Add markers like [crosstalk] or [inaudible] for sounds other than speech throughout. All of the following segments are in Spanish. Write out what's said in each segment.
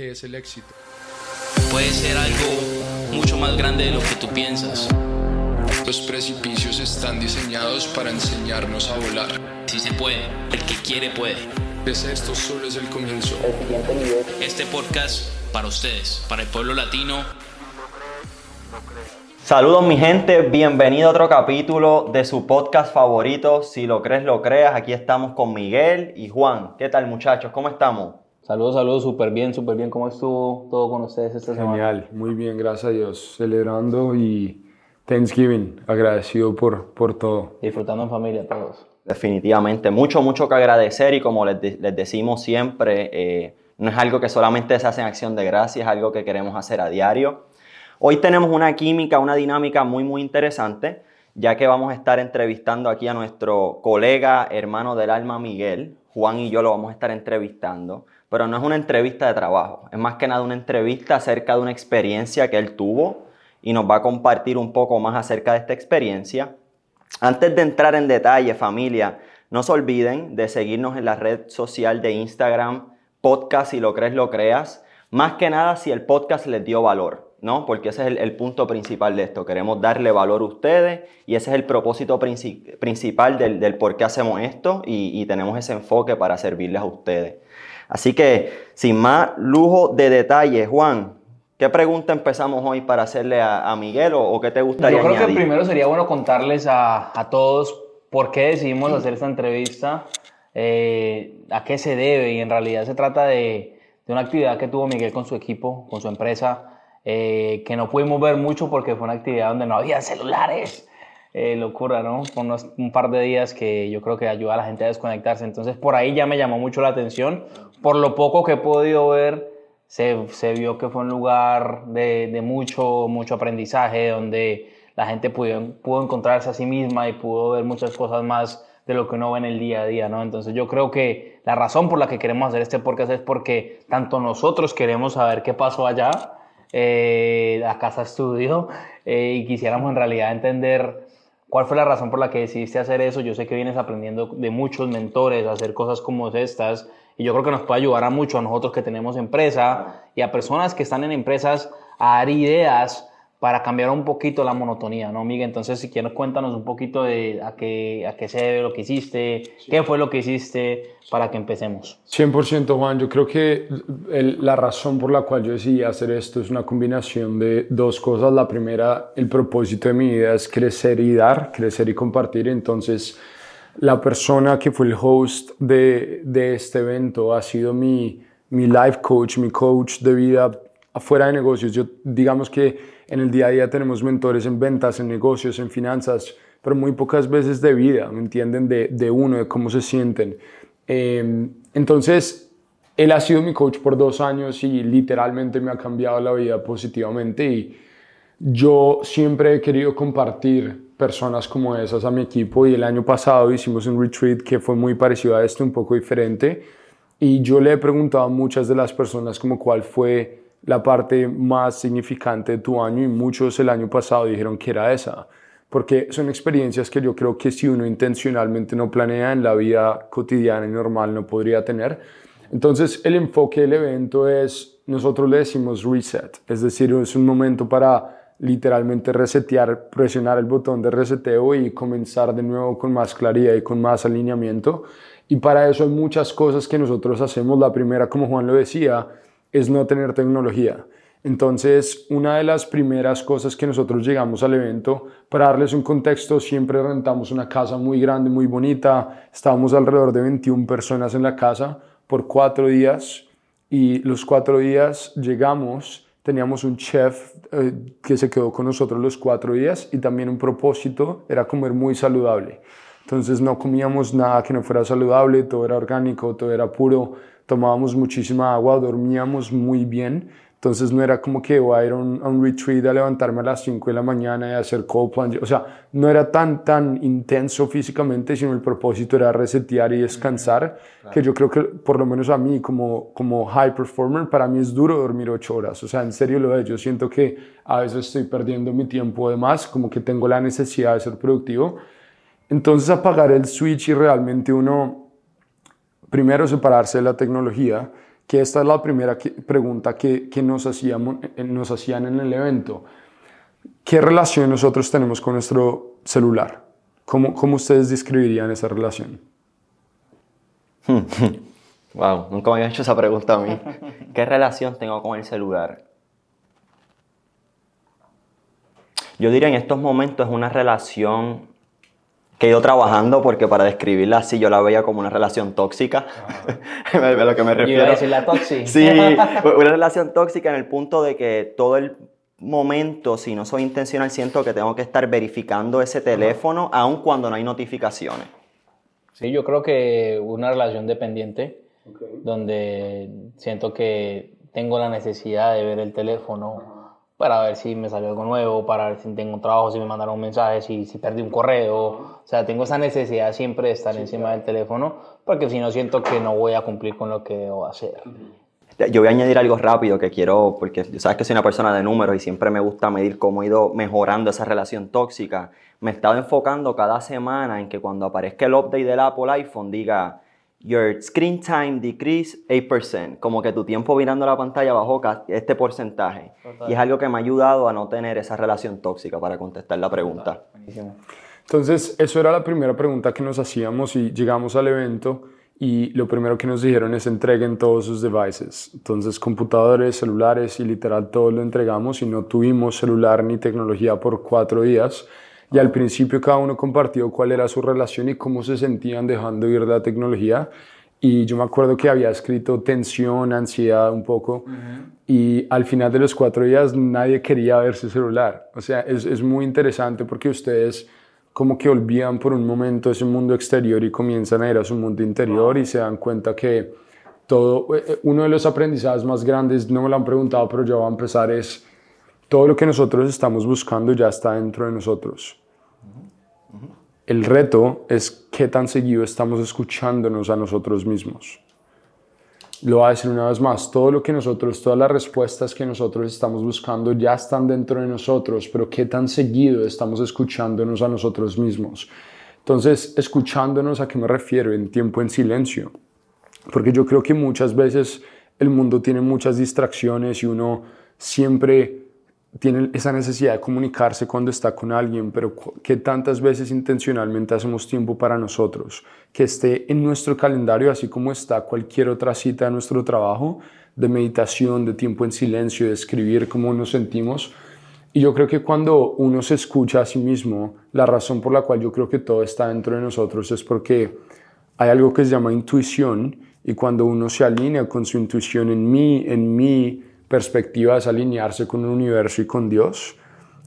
qué es el éxito. Puede ser algo mucho más grande de lo que tú piensas. Los precipicios están diseñados para enseñarnos a volar. Si se puede, el que quiere puede. Pues esto solo es el comienzo. Este podcast para ustedes, para el pueblo latino. Saludos mi gente, bienvenido a otro capítulo de su podcast favorito, Si lo crees, lo creas. Aquí estamos con Miguel y Juan. ¿Qué tal muchachos? ¿Cómo estamos? Saludos, saludos, súper bien, súper bien. ¿Cómo estuvo todo con ustedes esta semana? Genial, muy bien, gracias a Dios. Celebrando y Thanksgiving, agradecido por, por todo. Disfrutando en familia todos. Definitivamente, mucho, mucho que agradecer y como les, de- les decimos siempre, eh, no es algo que solamente se hace en acción de gracias, es algo que queremos hacer a diario. Hoy tenemos una química, una dinámica muy, muy interesante, ya que vamos a estar entrevistando aquí a nuestro colega, hermano del alma Miguel. Juan y yo lo vamos a estar entrevistando, pero no es una entrevista de trabajo, es más que nada una entrevista acerca de una experiencia que él tuvo y nos va a compartir un poco más acerca de esta experiencia. Antes de entrar en detalle, familia, no se olviden de seguirnos en la red social de Instagram, podcast si lo crees, lo creas. Más que nada si el podcast les dio valor, ¿no? Porque ese es el, punto principal de esto. Queremos darle valor a ustedes y ese es el propósito princi- principal del, del por qué hacemos esto y, y tenemos ese enfoque para servirles a ustedes. Así que, sin más lujo de detalles, Juan, ¿qué pregunta empezamos hoy para hacerle a, a Miguel o, o qué te gustaría Yo creo que primero sería bueno contarles a, a todos por qué decidimos hacer esta entrevista, eh, a qué se debe y en realidad se trata de, de una actividad que tuvo Miguel con su equipo, con su empresa, eh, que no pudimos ver mucho porque fue una actividad donde no había celulares. Eh, locura, ¿no? Fue unos, un par de días que yo creo que ayuda a la gente a desconectarse. Entonces por ahí ya me llamó mucho la atención. Por lo poco que he podido ver, se, se vio que fue un lugar de, de mucho, mucho aprendizaje, donde la gente pudo, pudo encontrarse a sí misma y pudo ver muchas cosas más de lo que uno ve en el día a día, ¿no? Entonces yo creo que la razón por la que queremos hacer este podcast es porque tanto nosotros queremos saber qué pasó allá, eh, a Casa Estudio, eh, y quisiéramos en realidad entender cuál fue la razón por la que decidiste hacer eso. Yo sé que vienes aprendiendo de muchos mentores a hacer cosas como estas, y yo creo que nos puede ayudar a mucho a nosotros que tenemos empresa y a personas que están en empresas a dar ideas para cambiar un poquito la monotonía, ¿no, Miguel? Entonces, si quieres, cuéntanos un poquito de a qué, a qué se debe lo que hiciste, qué fue lo que hiciste para que empecemos. 100% Juan, yo creo que el- la razón por la cual yo decidí hacer esto es una combinación de dos cosas. La primera, el propósito de mi vida es crecer y dar, crecer y compartir. Entonces, la persona que fue el host de, de este evento ha sido mi, mi life coach, mi coach de vida afuera de negocios. Yo digamos que en el día a día tenemos mentores en ventas, en negocios, en finanzas, pero muy pocas veces de vida, ¿me entienden? De, de uno, de cómo se sienten. Eh, entonces, él ha sido mi coach por dos años y literalmente me ha cambiado la vida positivamente y yo siempre he querido compartir personas como esas a mi equipo y el año pasado hicimos un retreat que fue muy parecido a este, un poco diferente y yo le he preguntado a muchas de las personas como cuál fue la parte más significante de tu año y muchos el año pasado dijeron que era esa, porque son experiencias que yo creo que si uno intencionalmente no planea en la vida cotidiana y normal no podría tener. Entonces el enfoque del evento es, nosotros le decimos reset, es decir, es un momento para literalmente resetear, presionar el botón de reseteo y comenzar de nuevo con más claridad y con más alineamiento. Y para eso hay muchas cosas que nosotros hacemos. La primera, como Juan lo decía, es no tener tecnología. Entonces, una de las primeras cosas que nosotros llegamos al evento, para darles un contexto, siempre rentamos una casa muy grande, muy bonita. Estábamos alrededor de 21 personas en la casa por cuatro días y los cuatro días llegamos, teníamos un chef eh, que se quedó con nosotros los cuatro días y también un propósito era comer muy saludable. Entonces no comíamos nada que no fuera saludable, todo era orgánico, todo era puro, tomábamos muchísima agua, dormíamos muy bien. Entonces no era como que voy a ir a un, a un retreat a levantarme a las 5 de la mañana y hacer cold plunge. O sea, no era tan, tan intenso físicamente, sino el propósito era resetear y descansar, que yo creo que por lo menos a mí como, como high performer, para mí es duro dormir 8 horas. O sea, en serio lo es. Yo siento que a veces estoy perdiendo mi tiempo de más, como que tengo la necesidad de ser productivo. Entonces apagar el switch y realmente uno, primero separarse de la tecnología, que esta es la primera pregunta que, que nos, hacíamos, eh, nos hacían en el evento. ¿Qué relación nosotros tenemos con nuestro celular? ¿Cómo, cómo ustedes describirían esa relación? [laughs] wow, nunca me había hecho esa pregunta a mí. [laughs] ¿Qué relación tengo con el celular? Yo diría en estos momentos es una relación que he ido trabajando porque para describirla así yo la veía como una relación tóxica. [laughs] a lo que me refiero. Iba a decir la tóxica. [laughs] sí, [laughs] una relación tóxica en el punto de que todo el momento, si no soy intencional, siento que tengo que estar verificando ese teléfono aun cuando no hay notificaciones. Sí, yo creo que una relación dependiente donde siento que tengo la necesidad de ver el teléfono para ver si me salió algo nuevo, para ver si tengo un trabajo, si me mandaron un mensaje, si, si perdí un correo. O sea, tengo esa necesidad siempre de estar encima del teléfono, porque si no siento que no voy a cumplir con lo que debo hacer. Yo voy a añadir algo rápido que quiero, porque sabes que soy una persona de números y siempre me gusta medir cómo he ido mejorando esa relación tóxica. Me he estado enfocando cada semana en que cuando aparezca el update del Apple iPhone diga Your screen time decrease 8%, como que tu tiempo mirando la pantalla bajó este porcentaje. Y es algo que me ha ayudado a no tener esa relación tóxica para contestar la pregunta. Entonces, eso era la primera pregunta que nos hacíamos y llegamos al evento y lo primero que nos dijeron es entreguen todos sus devices. Entonces, computadores, celulares y literal todo lo entregamos y no tuvimos celular ni tecnología por cuatro días y al principio cada uno compartió cuál era su relación y cómo se sentían dejando ir la tecnología. Y yo me acuerdo que había escrito tensión, ansiedad un poco. Y al final de los cuatro días nadie quería ver su celular. O sea, es, es muy interesante porque ustedes como que olvidan por un momento ese mundo exterior y comienzan a ir a su mundo interior y se dan cuenta que todo, eh, eh, uno de los aprendizajes más grandes, no me lo han preguntado, pero yo voy a empezar, es todo lo que nosotros estamos buscando ya está dentro de nosotros. El reto es qué tan seguido estamos escuchándonos a nosotros mismos. Lo voy a decir una vez más, todo lo que nosotros, todas las respuestas que nosotros estamos buscando ya están dentro de nosotros, pero qué tan seguido estamos escuchándonos a nosotros mismos. Entonces, escuchándonos a qué me refiero en tiempo en silencio, porque yo creo que muchas veces el mundo tiene muchas distracciones y uno siempre tiene esa necesidad de comunicarse cuando está con alguien, pero que tantas veces intencionalmente hacemos tiempo para nosotros, que esté en nuestro calendario, así como está cualquier otra cita de nuestro trabajo, de meditación, de tiempo en silencio, de escribir cómo nos sentimos. Y yo creo que cuando uno se escucha a sí mismo, la razón por la cual yo creo que todo está dentro de nosotros es porque hay algo que se llama intuición y cuando uno se alinea con su intuición en mí, en mí, perspectiva es alinearse con el universo y con Dios.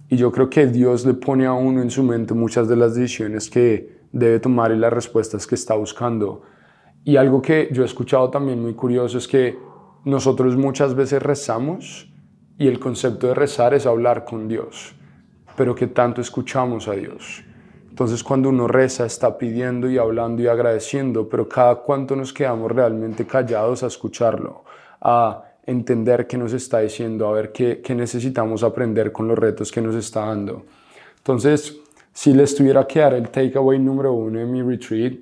Y yo creo que Dios le pone a uno en su mente muchas de las decisiones que debe tomar y las respuestas que está buscando. Y algo que yo he escuchado también muy curioso es que nosotros muchas veces rezamos y el concepto de rezar es hablar con Dios, pero que tanto escuchamos a Dios. Entonces cuando uno reza está pidiendo y hablando y agradeciendo, pero cada cuánto nos quedamos realmente callados a escucharlo, a entender qué nos está diciendo, a ver qué, qué, necesitamos aprender con los retos que nos está dando. Entonces, si les tuviera que dar el takeaway número uno en mi retreat,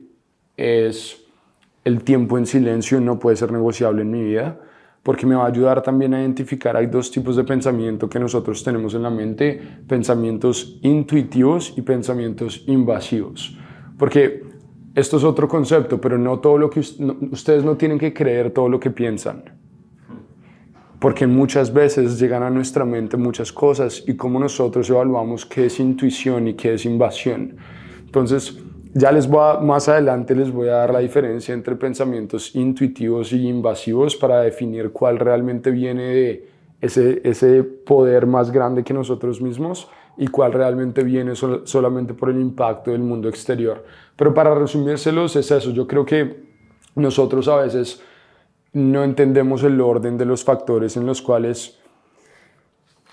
es el tiempo en silencio no puede ser negociable en mi vida, porque me va a ayudar también a identificar, hay dos tipos de pensamiento que nosotros tenemos en la mente, pensamientos intuitivos y pensamientos invasivos. Porque esto es otro concepto, pero no todo lo que ustedes no tienen que creer todo lo que piensan porque muchas veces llegan a nuestra mente muchas cosas y cómo nosotros evaluamos qué es intuición y qué es invasión. Entonces, ya les voy más adelante les voy a dar la diferencia entre pensamientos intuitivos y invasivos para definir cuál realmente viene de ese, ese poder más grande que nosotros mismos y cuál realmente viene solamente por el impacto del mundo exterior. Pero para resumírselos es eso, yo creo que nosotros a veces no entendemos el orden de los factores en los cuales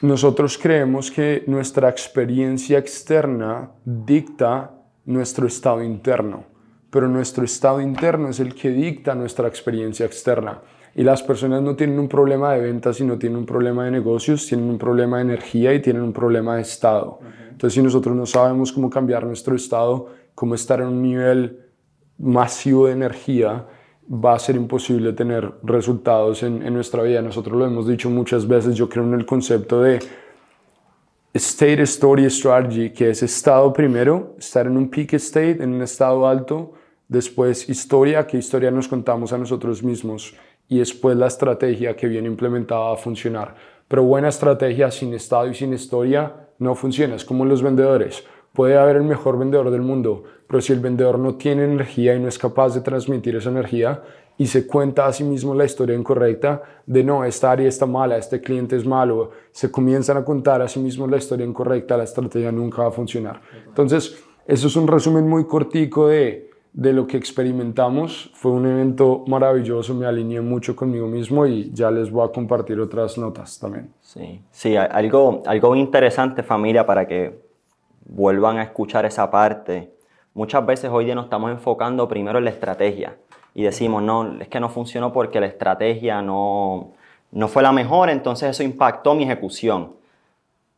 nosotros creemos que nuestra experiencia externa dicta nuestro estado interno, pero nuestro estado interno es el que dicta nuestra experiencia externa. Y las personas no tienen un problema de ventas, sino tienen un problema de negocios, tienen un problema de energía y tienen un problema de estado. Entonces, si nosotros no sabemos cómo cambiar nuestro estado, cómo estar en un nivel masivo de energía, va a ser imposible tener resultados en, en nuestra vida. Nosotros lo hemos dicho muchas veces, yo creo en el concepto de state, story, strategy, que es estado primero, estar en un peak state, en un estado alto, después historia, qué historia nos contamos a nosotros mismos y después la estrategia que viene implementada a funcionar. Pero buena estrategia sin estado y sin historia no funciona, es como los vendedores. Puede haber el mejor vendedor del mundo, pero si el vendedor no tiene energía y no es capaz de transmitir esa energía y se cuenta a sí mismo la historia incorrecta de no, esta área está mala, este cliente es malo, se comienzan a contar a sí mismo la historia incorrecta, la estrategia nunca va a funcionar. Entonces, eso es un resumen muy cortico de, de lo que experimentamos. Fue un evento maravilloso, me alineé mucho conmigo mismo y ya les voy a compartir otras notas también. Sí, sí, algo, algo interesante familia para que vuelvan a escuchar esa parte. Muchas veces hoy día nos estamos enfocando primero en la estrategia y decimos, no, es que no funcionó porque la estrategia no, no fue la mejor, entonces eso impactó mi ejecución.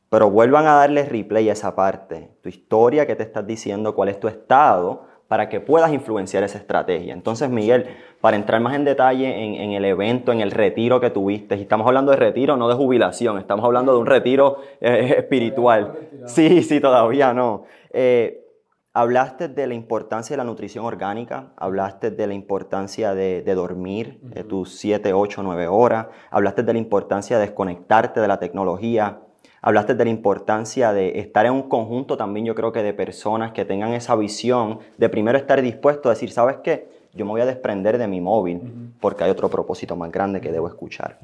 Pero vuelvan a darle replay a esa parte, tu historia, qué te estás diciendo, cuál es tu estado, para que puedas influenciar esa estrategia. Entonces, Miguel, para entrar más en detalle en, el evento, en el retiro que tuviste, y estamos hablando de retiro, no de jubilación, estamos hablando de un retiro eh, espiritual. Sí, sí, todavía no. Eh, hablaste de la importancia de la nutrición orgánica, hablaste de la importancia de, dormir de tus 7, 8, 9 horas, hablaste de la importancia de desconectarte de la tecnología, Hablaste de la importancia de estar en un conjunto también, yo creo que de personas que tengan esa visión de primero estar dispuesto a decir, ¿sabes qué? Yo me voy a desprender de mi móvil porque hay otro propósito más grande que debo escuchar.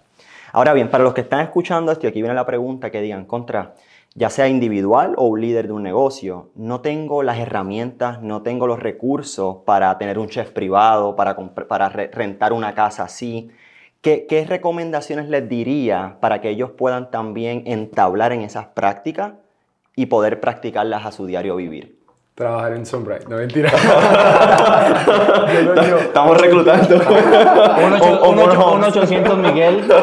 Ahora bien, para los que están escuchando esto, aquí viene la pregunta que digan, contra, ya sea individual o un líder de un negocio, no tengo las herramientas, no tengo los recursos para tener un chef privado, para, para rentar una casa así, ¿Qué, recomendaciones les diría para que ellos puedan también entablar en esas prácticas y poder practicarlas a su diario vivir? Trabajar en Sunbright, no mentira. [laughs] Estamos reclutando. un, 800 Miguel. [laughs]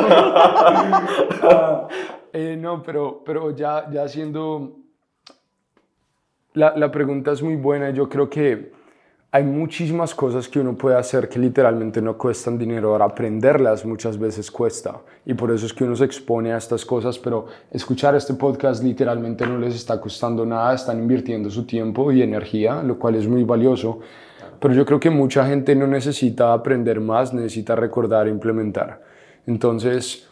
Eh, no, pero, pero ya, ya siendo... La, la pregunta es muy buena. Yo creo que hay muchísimas cosas que uno puede hacer que literalmente no cuestan dinero. Ahora aprenderlas muchas veces cuesta y por eso es que uno se expone a estas cosas, pero escuchar este podcast literalmente no les está costando nada, están invirtiendo su tiempo y energía, lo cual es muy valioso. Pero yo creo que mucha gente no necesita aprender más, necesita recordar e implementar. Entonces,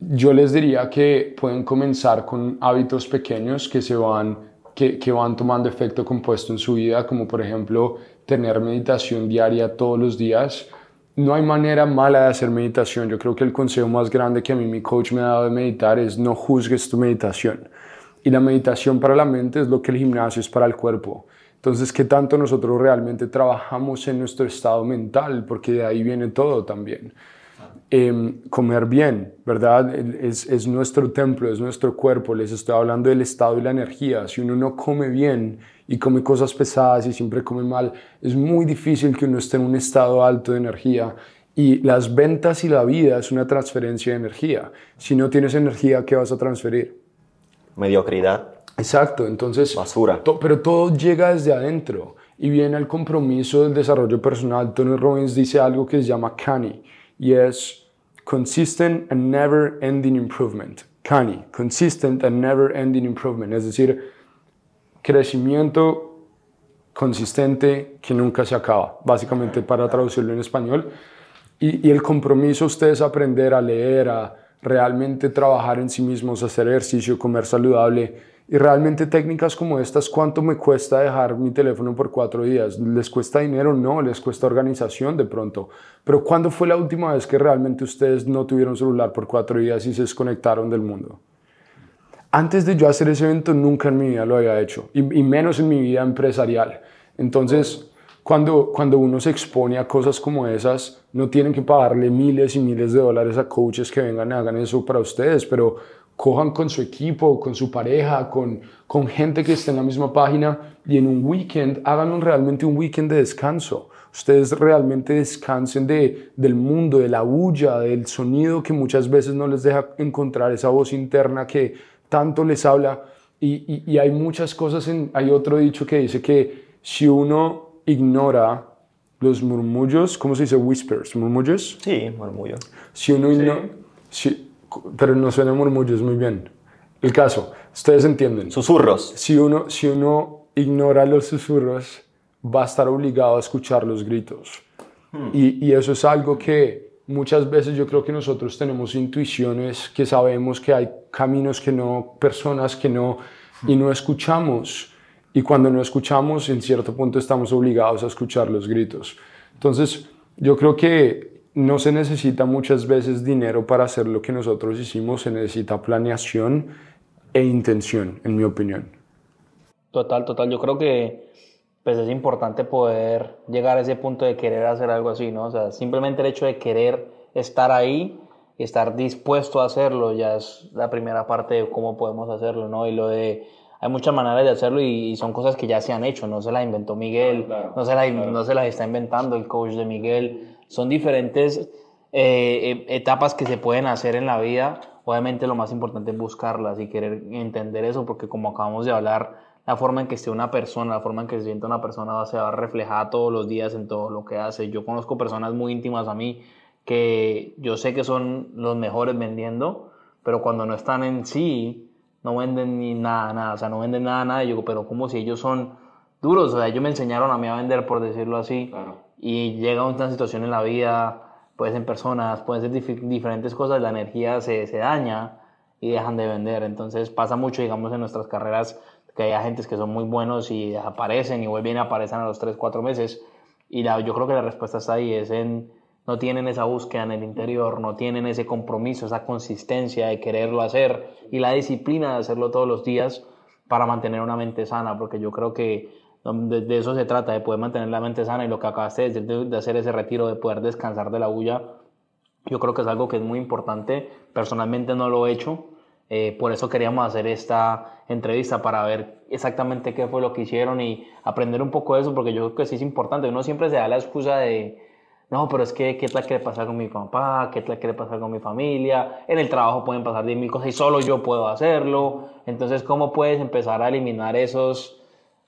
yo les diría que pueden comenzar con hábitos pequeños que se van que, que van tomando efecto compuesto en su vida, como por ejemplo tener meditación diaria todos los días. No hay manera mala de hacer meditación. Yo creo que el consejo más grande que a mí mi coach me ha dado de meditar es no juzgues tu meditación. Y la meditación para la mente es lo que el gimnasio es para el cuerpo. Entonces, ¿qué tanto nosotros realmente trabajamos en nuestro estado mental? Porque de ahí viene todo también. Em, comer bien, ¿verdad? Es, es, nuestro templo, es nuestro cuerpo. Les estoy hablando del estado y la energía. Si uno no come bien y come cosas pesadas y siempre come mal, es muy difícil que uno esté en un estado alto de energía. Y las ventas y la vida es una transferencia de energía. Si no tienes energía, ¿qué vas a transferir? Mediocridad. Exacto, entonces... Basura. pero todo llega desde adentro y viene el compromiso del desarrollo personal. Tony Robbins dice algo que se llama CANI y es consistent and never ending improvement. CANI, consistent and never ending improvement, es decir, crecimiento consistente que nunca se acaba, básicamente para traducirlo en español. Y, y el compromiso ustedes aprender a leer, a realmente trabajar en sí mismos, hacer ejercicio, comer saludable, y realmente técnicas como estas, ¿cuánto me cuesta dejar mi teléfono por cuatro días? ¿Les cuesta dinero? No, les cuesta organización de pronto. Pero ¿cuándo fue la última vez que realmente ustedes no tuvieron celular por cuatro días y se desconectaron del mundo? Antes de yo hacer ese evento, nunca en mi vida lo había hecho, y, menos en mi vida empresarial. Entonces, cuando, cuando uno se expone a cosas como esas, no tienen que pagarle miles y miles de dólares a coaches que vengan y hagan eso para ustedes, pero cojan con su equipo, con su pareja, con, con gente que esté en la misma página y en un weekend hagan realmente un weekend de descanso. Ustedes realmente descansen de, del mundo, de la bulla, del sonido que muchas veces no les deja encontrar esa voz interna que tanto les habla. Y, y, hay muchas cosas, en, hay otro dicho que dice que si uno ignora los murmullos, ¿cómo se dice? Whispers, murmullos. Sí, murmullo. Si uno si- pero no suena murmullos muy bien. El caso, ustedes entienden. Susurros. Si uno, si uno ignora los susurros, va a estar obligado a escuchar los gritos. Y, y eso es algo que muchas veces yo creo que nosotros tenemos intuiciones, que sabemos que hay caminos que no, personas que no, y no escuchamos. Y cuando no escuchamos, en cierto punto estamos obligados a escuchar los gritos. Entonces, yo creo que no se necesita muchas veces dinero para hacer lo que nosotros hicimos, se necesita planeación e intención, en mi opinión. Total, total. Yo creo que pues es importante poder llegar a ese punto de querer hacer algo así, ¿no? O sea, simplemente el hecho de querer estar ahí y estar dispuesto a hacerlo ya es la primera parte de cómo podemos hacerlo, ¿no? Y lo de hay muchas maneras de hacerlo y, y son cosas que ya se han hecho, no se las inventó Miguel, no, se las, no se las está inventando el coach de Miguel, son diferentes eh, e- etapas que se pueden hacer en la vida. Obviamente lo más importante es buscarlas y querer entender eso, porque como acabamos de hablar, la forma en que esté una persona, la forma en que se sienta una persona va a ser reflejada todos los días en todo lo que hace. Yo conozco personas muy íntimas a mí que yo sé que son los mejores vendiendo, pero cuando no están en sí, no venden ni nada, nada, o sea, no venden nada, nada. Y yo pero como si ellos son duros, o sea, ellos me enseñaron a mí a vender, por decirlo así, y llega una situación en la vida, puede ser personas, pueden ser dif- diferentes cosas, la energía se, se daña y dejan de vender. Entonces pasa mucho, digamos, en nuestras carreras que hay agentes que son muy buenos y desaparecen y vuelven y aparecen a los 3, 4 meses. Y la- yo creo que la respuesta está ahí, es en no tienen esa búsqueda en el interior, no tienen ese compromiso, esa consistencia de quererlo hacer y la disciplina de hacerlo todos los días para mantener una mente sana, porque yo creo que de, eso se trata, de poder mantener la mente sana y lo que acabaste de, de- de hacer ese retiro, de poder descansar de la bulla, yo creo que es algo que es muy importante. Personalmente no lo he hecho, eh, por eso queríamos hacer esta entrevista para ver exactamente qué fue lo que hicieron y aprender un poco de eso, porque yo creo que sí es importante. Uno siempre se da la excusa de, no, pero es que, ¿qué tal que le pasa con mi papá? ¿Qué tal que le pasa con mi familia? En el trabajo pueden pasar 10.000 cosas y solo yo puedo hacerlo. Entonces, ¿cómo puedes empezar a eliminar esos,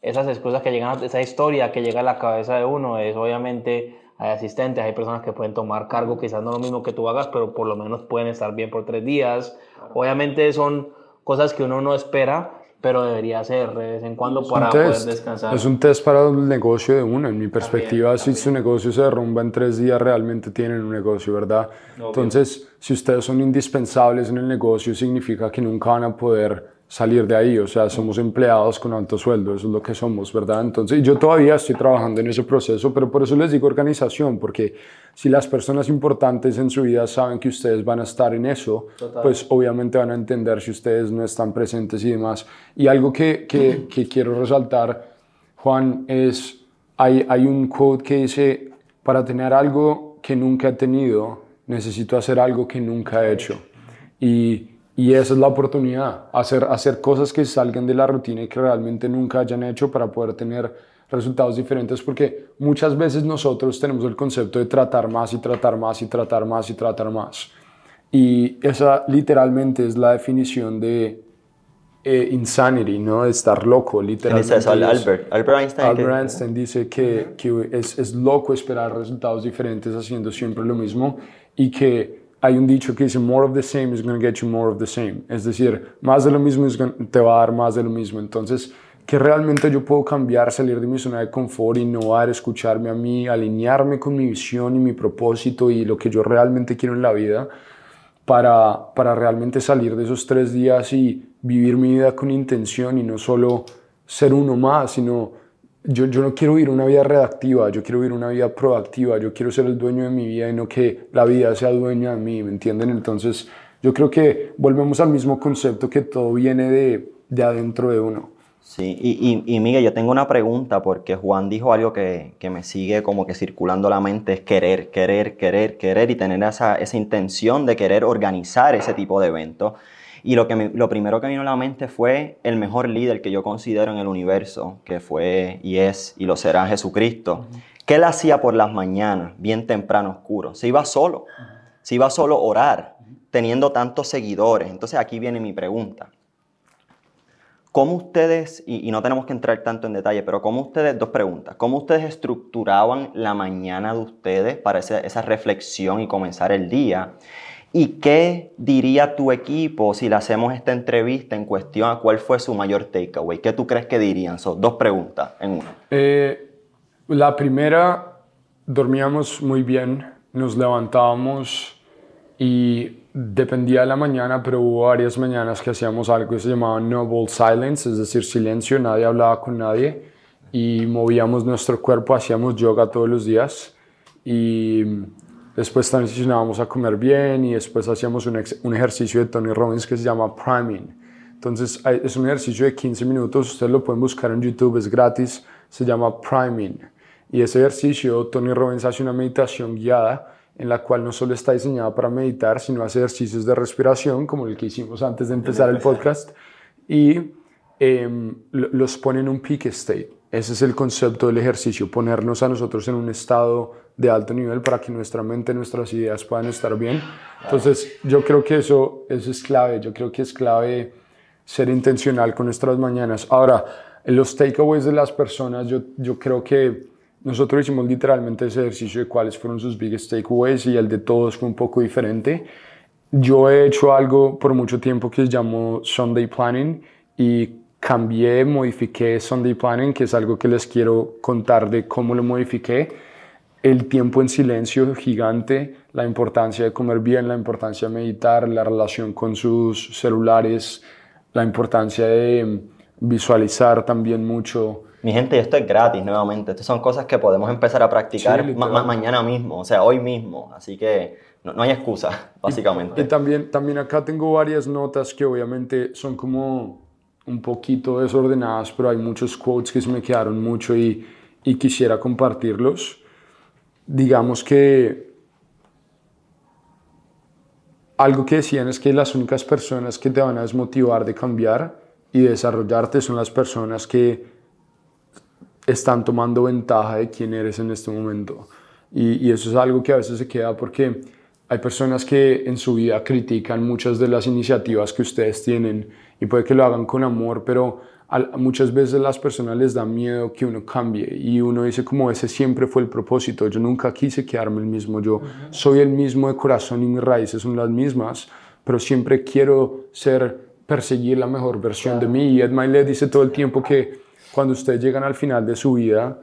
esas excusas que llegan a esa historia que llega a la cabeza de uno? Es obviamente, hay asistentes, hay personas que pueden tomar cargo, quizás no lo mismo que tú hagas, pero por lo menos pueden estar bien por tres días. Obviamente son cosas que uno no espera, pero debería hacer de vez en cuando para un poder descansar. Es un test para el negocio de uno. En mi perspectiva, si su negocio se derrumba en tres días, realmente tienen un negocio, ¿verdad? Entonces, si ustedes son indispensables en el negocio, significa que nunca van a poder salir de ahí. O sea, somos empleados con alto sueldo, eso es lo que somos, ¿verdad? Entonces, yo todavía estoy trabajando en ese proceso, pero por eso les digo organización, porque si las personas importantes en su vida saben que ustedes van a estar en eso, pues obviamente van a entender si ustedes no están presentes y demás. Y algo que, que, [clears throat] que quiero resaltar, Juan, es, hay, hay un quote que dice, para tener algo que nunca he tenido, necesito hacer algo que nunca he hecho. Y, y esa es la oportunidad, hacer, hacer cosas que salgan de la rutina y que realmente nunca hayan hecho para poder tener resultados diferentes, porque muchas veces nosotros tenemos el concepto de tratar más y tratar más y tratar más y tratar más. Y esa literalmente es la definición de eh, insanity, ¿no? De estar loco, ¿Quién literalmente. es- Albert. Albert Einstein. Albert que- Einstein dice que, que es, es loco esperar resultados diferentes haciendo siempre lo mismo y que hay un dicho que dice more of the same is going to get you more of the same. Es decir, más de lo mismo te va a dar más de lo mismo. Entonces, que realmente yo puedo cambiar, salir de mi zona de confort, innovar, escucharme a mí, alinearme con mi visión y mi propósito y lo que yo realmente quiero en la vida para, para realmente salir de esos tres días y vivir mi vida con intención y no solo ser uno más, sino yo, yo no quiero vivir una vida redactiva, yo quiero vivir una vida proactiva, yo quiero ser el dueño de mi vida y no que la vida sea dueña de mí, ¿me entienden? Entonces yo creo que volvemos al mismo concepto que todo viene de, de adentro de uno. Sí, y, y, y Miguel, yo tengo una pregunta porque Juan dijo algo que, que me sigue como que circulando la mente, es querer, querer, querer, querer y tener esa, esa intención de querer organizar ese tipo de eventos. Y lo, que me- lo primero que vino a la mente fue el mejor líder que yo considero en el universo, que fue y es y lo será Jesucristo. ¿Qué él hacía por las mañanas, bien temprano, oscuro? Se iba solo, se iba solo a orar, teniendo tantos seguidores. Entonces aquí viene mi pregunta. ¿cómo ustedes, y, y no tenemos que entrar tanto en detalle, pero cómo ustedes, dos preguntas, ¿cómo ustedes estructuraban la mañana de ustedes para esa, esa reflexión y comenzar el día? ¿Y qué diría tu equipo si le hacemos esta entrevista en cuestión a cuál fue su mayor takeaway? ¿Qué tú crees que dirían? Son dos preguntas en una. Eh, la primera, dormíamos muy bien, nos levantábamos y dependía de la mañana, pero hubo varias mañanas que hacíamos algo que se llamaba Noble Silence, es decir, silencio, nadie hablaba con nadie y movíamos nuestro cuerpo, hacíamos yoga todos los días y Después transicionábamos a comer bien y después hacíamos un, un, ejercicio de Tony Robbins que se llama priming. Entonces es un ejercicio de 15 minutos, ustedes lo pueden buscar en YouTube, es gratis, se llama priming. Y ese ejercicio, Tony Robbins hace una meditación guiada en la cual no solo está diseñada para meditar, sino hace ejercicios de respiración, como el que hicimos antes de empezar el podcast, y eh, los pone en un peak state. Ese es el concepto del ejercicio, ponernos a nosotros en un estado de alto nivel para que nuestra mente, nuestras ideas puedan estar bien. Entonces, yo creo que eso, eso es clave, yo creo que es clave ser intencional con nuestras mañanas. Ahora, los takeaways de las personas, yo, yo creo que nosotros hicimos literalmente ese ejercicio de cuáles fueron sus biggest takeaways y el de todos fue un poco diferente. Yo he hecho algo por mucho tiempo que se llamó Sunday Planning y cambié, modifiqué Sunday Planning, que es algo que les quiero contar de cómo lo modifiqué el tiempo en silencio gigante, la importancia de comer bien, la importancia de meditar, la relación con sus celulares, la importancia de visualizar también mucho. Mi gente, esto es gratis nuevamente. Estas son cosas que podemos empezar a practicar mañana mismo, o sea, hoy mismo. Así que no, hay excusa, básicamente. Y, también, también acá tengo varias notas que obviamente son como un poquito desordenadas, pero hay muchos quotes que se me quedaron mucho y, quisiera compartirlos digamos que algo que decían es que las únicas personas que te van a desmotivar de cambiar y desarrollarte son las personas que están tomando ventaja de quién eres en este momento. Y, y, eso es algo que a veces se queda porque hay personas que en su vida critican muchas de las iniciativas que ustedes tienen y puede que lo hagan con amor, pero muchas veces las personas les da miedo que uno cambie y uno dice como ese siempre fue el propósito, yo nunca quise quedarme el mismo, yo soy el mismo de corazón y mis raíces son las mismas, pero siempre quiero ser, perseguir la mejor versión de mí. Y Ed Milet dice todo el tiempo que cuando ustedes llegan al final de su vida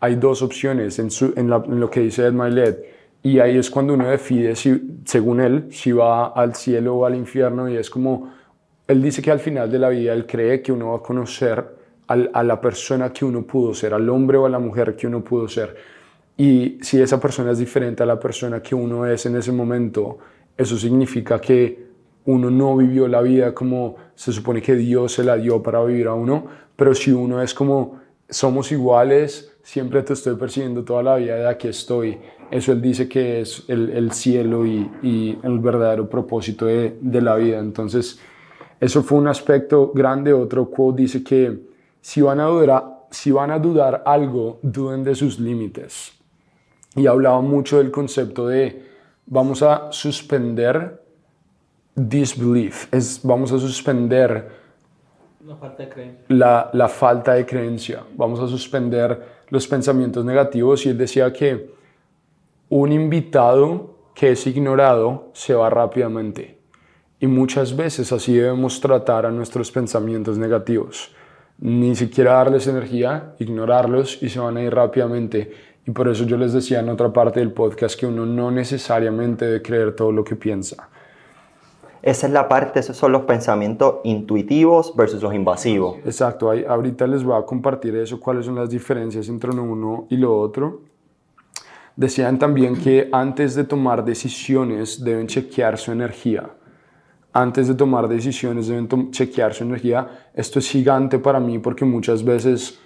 hay dos opciones en, su, en, lo que dice Ed Milet y ahí es cuando uno decide si, según él, si va al cielo o al infierno y es como él dice que al final de la vida él cree que uno va a conocer a la persona que uno pudo ser, al hombre o a la mujer que uno pudo ser. Y si esa persona es diferente a la persona que uno es en ese momento, eso significa que uno no vivió la vida como se supone que Dios se la dio para vivir a uno, pero si uno es como somos iguales, siempre te estoy persiguiendo toda la vida, de aquí estoy. Eso él dice que es el, cielo y, el verdadero propósito de, de la vida. Entonces, eso fue un aspecto grande. Otro quote dice que si van a dudar, si van a dudar algo, duden de sus límites. Y hablaba mucho del concepto de vamos a suspender disbelief, es, vamos a suspender la falta, de creencia. La, la falta de creencia, vamos a suspender los pensamientos negativos y él decía que un invitado que es ignorado se va rápidamente y muchas veces así debemos tratar a nuestros pensamientos negativos. Ni siquiera darles energía, ignorarlos y se van a ir rápidamente. Y por eso yo les decía en otra parte del podcast que uno no necesariamente debe creer todo lo que piensa. Esa es la parte, esos son los pensamientos intuitivos versus los invasivos. Exacto, ahí, ahorita les voy a compartir eso, cuáles son las diferencias entre uno y lo otro. Decían también que antes de tomar decisiones deben chequear su energía antes de tomar decisiones deben chequear su energía. Esto es gigante para mí porque muchas veces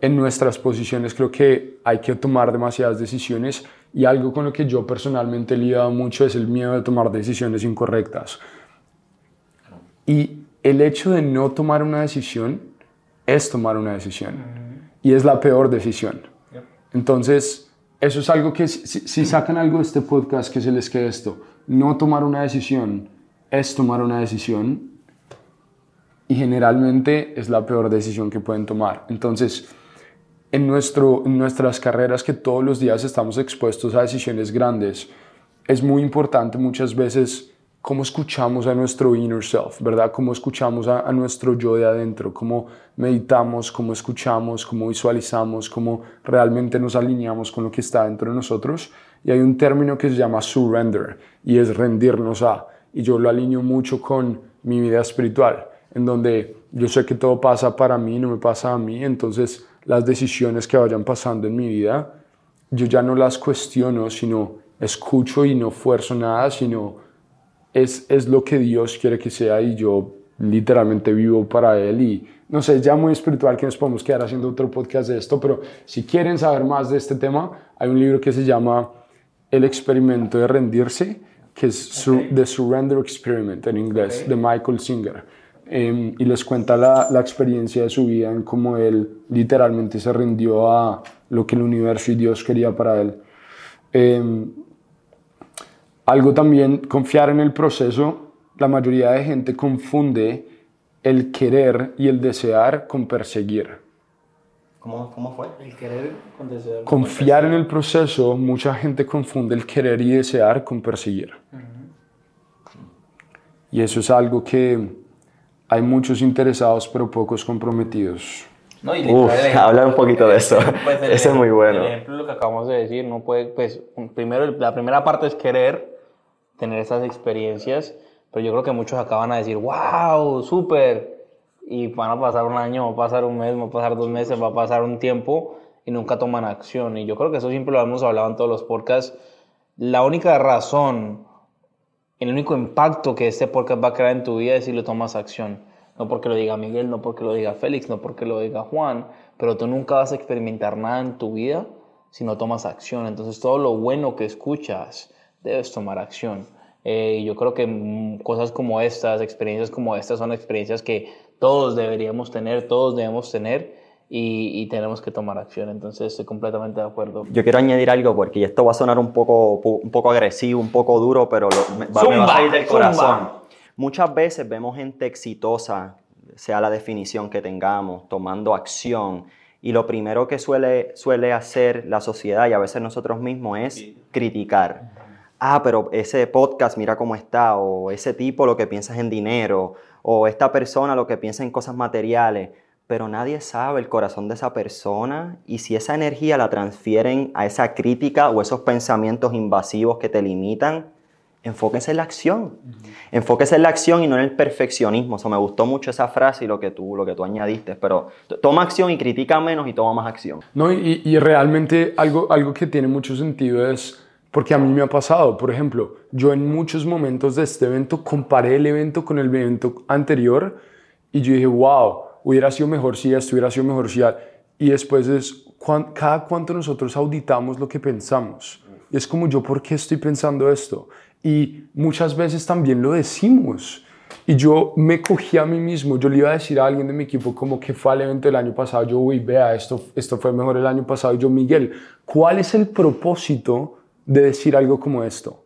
en nuestras posiciones creo que hay que tomar demasiadas decisiones y algo con lo que yo personalmente he lidiado mucho es el miedo de tomar decisiones incorrectas. Y el hecho de no tomar una decisión es tomar una decisión y es la peor decisión. Entonces, eso es algo que si, si sacan algo de este podcast que se les quede esto, no tomar una decisión es tomar una decisión y generalmente es la peor decisión que pueden tomar. Entonces, en, nuestro, en nuestras carreras que todos los días estamos expuestos a decisiones grandes, es muy importante muchas veces cómo escuchamos a nuestro inner self, ¿verdad? Cómo escuchamos a, nuestro yo de adentro, cómo meditamos, cómo escuchamos, cómo visualizamos, cómo realmente nos alineamos con lo que está dentro de nosotros. Y hay un término que se llama surrender y es rendirnos a. Y yo lo alineo mucho con mi vida espiritual, en donde yo sé que todo pasa para mí, no me pasa a mí, entonces las decisiones que vayan pasando en mi vida, yo ya no las cuestiono, sino escucho y no fuerzo nada, sino es, es lo que Dios quiere que sea y yo literalmente vivo para Él y no sé, ya muy espiritual que nos podemos quedar haciendo otro podcast de esto, pero si quieren saber más de este tema, hay un libro que se llama El experimento de rendirse, que es The Surrender Experiment en inglés, de Michael Singer. Em, y les cuenta la, la, experiencia de su vida en cómo él literalmente se rindió a lo que el universo y Dios quería para él. Eh, algo también, confiar en el proceso. La mayoría de gente confunde el querer y el desear con perseguir. ¿Cómo, cómo fue? El querer con desear. Confiar en el proceso, mucha gente confunde el querer y desear con perseguir. Y eso es algo que hay muchos interesados pero pocos comprometidos. No, y Uf, hablar un poquito de eso. Pues [laughs] eso es muy bueno. El ejemplo lo que acabamos de decir, no puede, pues, primero, la primera parte es querer, tener esas experiencias, pero yo creo que muchos acaban a decir, wow, súper, y van a pasar un año, va a pasar un mes, va a pasar dos meses, va a pasar un tiempo y nunca toman acción. Y yo creo que eso siempre lo hemos hablado en todos los podcasts. La única razón, el único impacto que este podcast va a crear en tu vida es si lo tomas acción. No porque lo diga Miguel, no porque lo diga Félix, no porque lo diga Juan, pero tú nunca vas a experimentar nada en tu vida si no tomas acción. Entonces todo lo bueno que escuchas, debes tomar acción. Eh, yo creo que mm, cosas como estas, experiencias como estas, son experiencias que todos deberíamos tener, todos debemos tener y, tenemos que tomar acción. Entonces, estoy completamente de acuerdo. Yo quiero añadir algo porque esto va a sonar un poco, un poco agresivo, un poco duro, pero me, va, a salir del corazón. Muchas veces vemos gente exitosa, sea la definición que tengamos, tomando acción. Y lo primero que suele, suele hacer la sociedad y a veces nosotros mismos es criticar ah, pero ese podcast mira cómo está, o ese tipo lo que piensa es en dinero, o esta persona lo que piensa en cosas materiales, pero nadie sabe el corazón de esa persona y si esa energía la transfieren a esa crítica o esos pensamientos invasivos que te limitan, enfóquese en la acción. Enfóquese en la acción y no en el perfeccionismo. O me gustó mucho esa frase y lo que tú, lo que tú añadiste, pero toma acción y critica menos y toma más acción. No, y, y realmente algo, algo que tiene mucho sentido es porque a mí me ha pasado, por ejemplo, yo en muchos momentos de este evento comparé el evento con el evento anterior y yo dije, wow, hubiera sido mejor si esto, hubiera sido mejor si... Y después es, cada cuánto nosotros auditamos lo que pensamos. Y es como yo, ¿por qué estoy pensando esto? Y muchas veces también lo decimos. Y yo me cogí a mí mismo, yo le iba a decir a alguien de mi equipo como que fue al evento del año pasado, yo, uy, vea, esto, esto fue mejor el año pasado. Y yo, Miguel, ¿cuál es el propósito de decir algo como esto?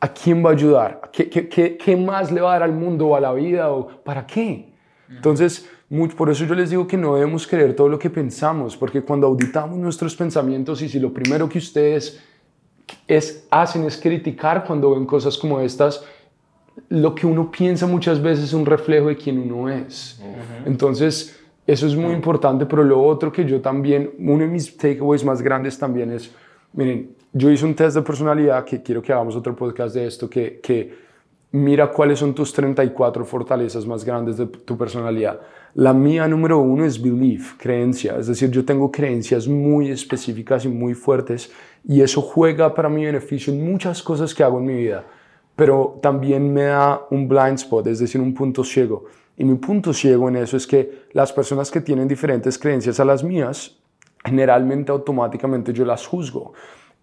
¿A quién va a ayudar? ¿Qué, qué, qué, más le va a dar al mundo o a la vida? O ¿Para qué? Entonces, por eso yo les digo que no debemos creer todo lo que pensamos, porque cuando auditamos nuestros pensamientos y si lo primero que ustedes es, hacen es criticar cuando ven cosas como estas, lo que uno piensa muchas veces es un reflejo de quién uno es. Entonces, eso es muy importante, pero lo otro que yo también, uno de mis takeaways más grandes también es, miren, yo hice un test de personalidad que quiero que hagamos otro podcast de esto, que, que mira cuáles son tus 34 fortalezas más grandes de tu personalidad. La mía número uno es belief, creencia. Es decir, yo tengo creencias muy específicas y muy fuertes y eso juega para mi beneficio en muchas cosas que hago en mi vida. Pero también me da un blind spot, es decir, un punto ciego. Y mi punto ciego en eso es que las personas que tienen diferentes creencias a las mías, generalmente automáticamente yo las juzgo.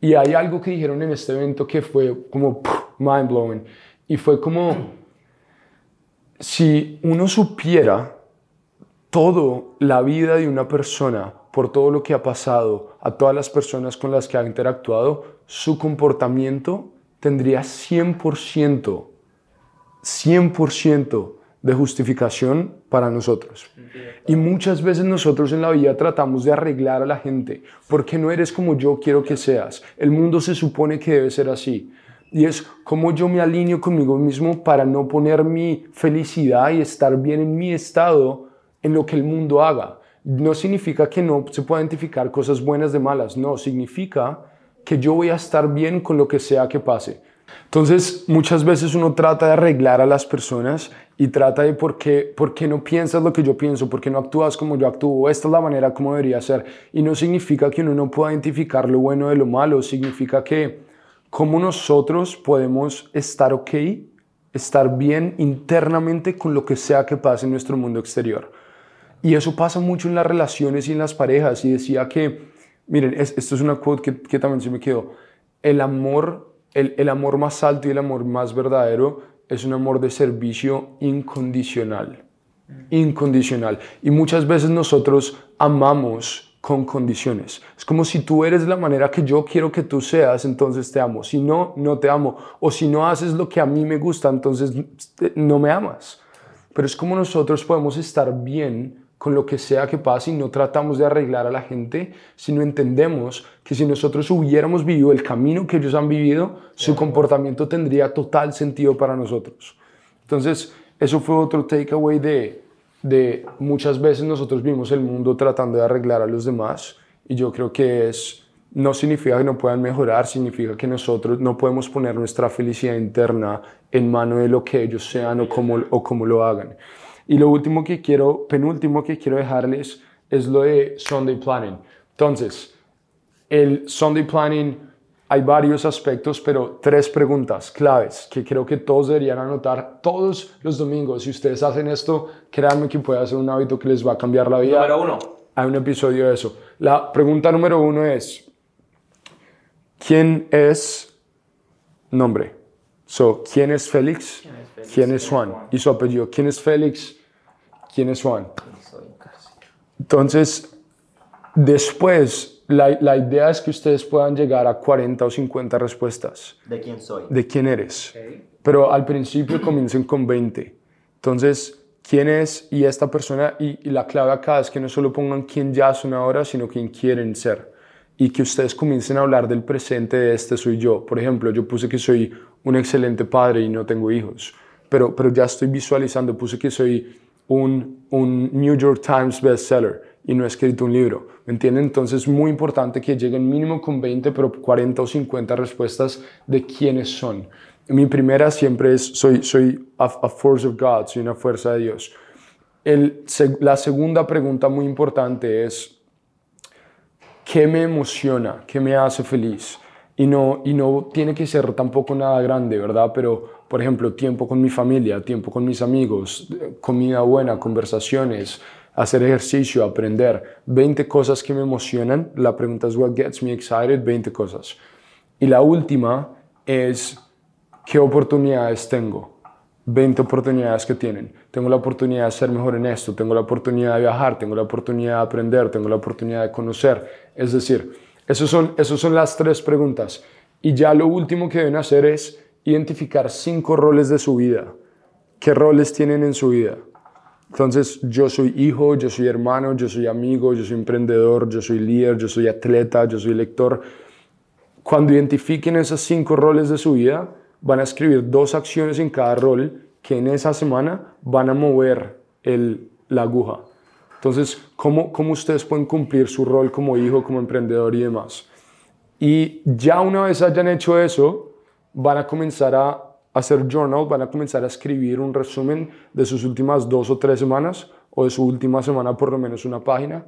Y hay algo que dijeron en este evento que fue como mind blowing. Y fue como si uno supiera todo la vida de una persona por todo lo que ha pasado, a todas las personas con las que ha interactuado, su comportamiento tendría 100%, 100% de justificación para nosotros. Y muchas veces nosotros en la vida tratamos de arreglar a la gente, porque no eres como yo quiero que seas. El mundo se supone que debe ser así. Y es como yo me alineo conmigo mismo para no poner mi felicidad y estar bien en mi estado en lo que el mundo haga. No significa que no se pueda identificar cosas buenas de malas, no, significa que yo voy a estar bien con lo que sea que pase. Entonces, muchas veces uno trata de arreglar a las personas y trata de por qué, por qué no piensas lo que yo pienso, por qué no actúas como yo actúo, esta es la manera como debería ser. Y no significa que uno no pueda identificar lo bueno de lo malo, significa que como nosotros podemos estar ok, estar bien internamente con lo que sea que pase en nuestro mundo exterior. Y eso pasa mucho en las relaciones y en las parejas. Y decía que, miren, esto es una quote que, que también se me quedó, el amor, el, el amor más alto y el amor más verdadero es un amor de servicio incondicional. Incondicional. Y muchas veces nosotros amamos con condiciones. Es como si tú eres la manera que yo quiero que tú seas, entonces te amo. Si no, no te amo. O si no haces lo que a mí me gusta, entonces no me amas. Pero es como nosotros podemos estar bien con lo que sea que pase y no tratamos de arreglar a la gente, sino entendemos que si nosotros hubiéramos vivido el camino que ellos han vivido, su comportamiento tendría total sentido para nosotros. Entonces, eso fue otro takeaway de, de muchas veces nosotros vimos el mundo tratando de arreglar a los demás y yo creo que es no significa que no puedan mejorar, significa que nosotros no podemos poner nuestra felicidad interna en mano de lo que ellos sean o cómo, o cómo lo hagan. Y lo último que quiero, penúltimo que quiero dejarles es lo de Sunday Planning. Entonces, el Sunday Planning hay varios aspectos, pero tres preguntas claves que creo que todos deberían anotar todos los domingos. Si ustedes hacen esto, créanme que puede ser un hábito que les va a cambiar la vida. Número uno. Hay un episodio de eso. La pregunta número uno es, ¿quién es nombre? So, ¿quién es Félix? ¿Quién es Juan? Y su apellido. ¿Quién es Félix? ¿Quién es Juan? Entonces, después, la, la, idea es que ustedes puedan llegar a 40 o 50 respuestas. ¿De quién soy? De quién eres. Pero al principio comiencen con 20. Entonces, ¿quién es? Y esta persona, y, y, la clave acá es que no solo pongan quién ya son ahora, sino quién quieren ser. Y que ustedes comiencen a hablar del presente de este soy yo. Por ejemplo, yo puse que soy un excelente padre y no tengo hijos. Pero, pero ya estoy visualizando, puse que soy un, un New York Times bestseller y no he escrito un libro. ¿Me entienden? Entonces es muy importante que lleguen mínimo con 20, pero 40 o 50 respuestas de quiénes son. Mi primera siempre es, soy, soy a, a force of God, soy una fuerza de Dios. El, la segunda pregunta muy importante es, ¿qué me emociona? ¿Qué me hace feliz? Y no, y no tiene que ser tampoco nada grande, ¿verdad? Pero por ejemplo, tiempo con mi familia, tiempo con mis amigos, comida buena, conversaciones, hacer ejercicio, aprender. 20 cosas que me emocionan. La pregunta es, what gets me excited? 20 cosas. Y la última es, ¿qué oportunidades tengo? 20 oportunidades que tienen. Tengo la oportunidad de ser mejor en esto, tengo la oportunidad de viajar, tengo la oportunidad de aprender, tengo la oportunidad de conocer. Es decir, esas son, esas son las tres preguntas. Y ya lo último que deben hacer es identificar cinco roles de su vida. ¿Qué roles tienen en su vida? Entonces, yo soy hijo, yo soy hermano, yo soy amigo, yo soy emprendedor, yo soy líder, yo soy atleta, yo soy lector. Cuando identifiquen esos cinco roles de su vida, van a escribir dos acciones en cada rol que en esa semana van a mover el, la aguja. Entonces, ¿cómo, ¿cómo ustedes pueden cumplir su rol como hijo, como emprendedor y demás? Y ya una vez hayan hecho eso, van a comenzar a hacer journal, van a comenzar a escribir un resumen de sus últimas dos o tres semanas o de su última semana por lo menos una página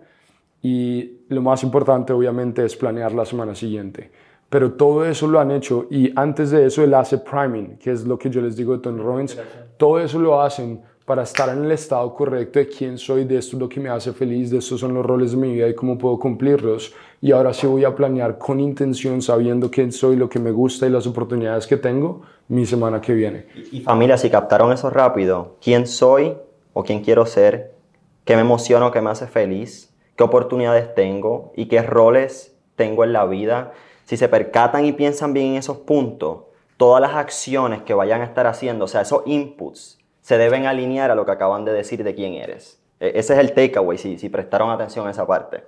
y lo más importante obviamente es planear la semana siguiente. Pero todo eso lo han hecho y antes de eso él hace priming, que es lo que yo les digo de Tony Robbins. Todo eso lo hacen para estar en el estado correcto de quién soy, de esto es lo que me hace feliz, de estos son los roles de mi vida y cómo puedo cumplirlos. Y ahora sí voy a planear con intención, sabiendo quién soy, lo que me gusta y las oportunidades que tengo, mi semana que viene. Y familia, si captaron eso rápido, quién soy o quién quiero ser, qué me emociona o qué me hace feliz, qué oportunidades tengo y qué roles tengo en la vida, si se percatan y piensan bien en esos puntos, todas las acciones que vayan a estar haciendo, o sea, esos inputs, se deben alinear a lo que acaban de decir de quién eres. E- Ese es el takeaway, si, si prestaron atención a esa parte.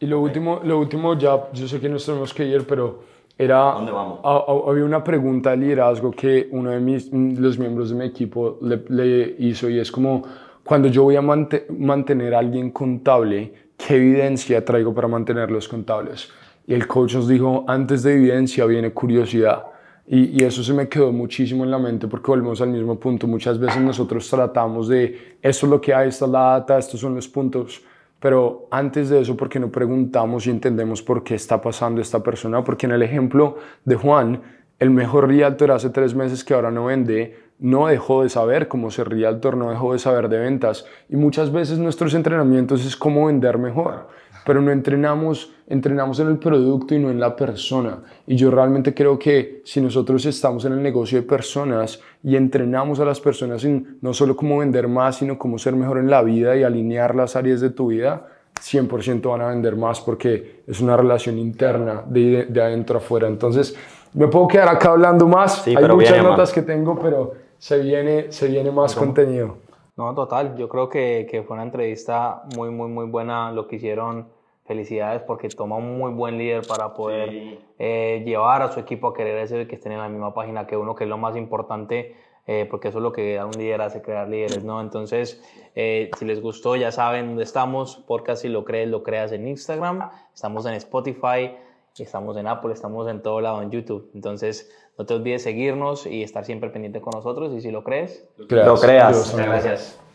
Y lo último, lo último ya, yo sé que nos tenemos que ir, pero era... ¿Dónde vamos? a- a- había una pregunta de liderazgo que uno de mis, los miembros de mi equipo le, le hizo y es como, cuando yo voy a mante- mantener a alguien contable, ¿qué evidencia traigo para mantenerlos contables? Y el coach nos dijo, antes de evidencia viene curiosidad. Y, y eso se me quedó muchísimo en la mente porque volvemos al mismo punto. Muchas veces nosotros tratamos de, esto es lo que hay, esta es la data, estos son los puntos, pero antes de eso, ¿por qué no preguntamos y entendemos por qué está pasando esta persona? Porque en el ejemplo de Juan, el mejor realtor hace tres meses que ahora no vende, no dejó de saber cómo ser realtor, no dejó de saber de ventas. Y muchas veces nuestros entrenamientos es cómo vender mejor, pero no entrenamos, entrenamos en el producto y no en la persona. Y yo realmente creo que si nosotros estamos en el negocio de personas y entrenamos a las personas en no solo cómo vender más, sino cómo ser mejor en la vida y alinear las áreas de tu vida, 100% van a vender más porque es una relación interna de, de adentro a afuera. Entonces, me puedo quedar acá hablando más. Sí, Hay muchas viene notas que tengo, pero se viene, se viene más contenido. No, total. Yo creo que, que fue una entrevista muy, muy, muy buena lo que hicieron. Felicidades porque toma un muy buen líder para poder eh, llevar a su equipo a querer ese que estén en la misma página que uno, que es lo más importante, eh, porque eso es lo que a un líder hace crear líderes, ¿no? Entonces, eh, si les gustó, ya saben dónde estamos. Podcast, si lo crees, lo creas en Instagram. Estamos en Spotify, estamos en Apple, estamos en todo lado en YouTube. Entonces, no te olvides seguirnos y estar siempre pendiente con nosotros. Y si lo crees, Lo creas. Dios, muchas gracias.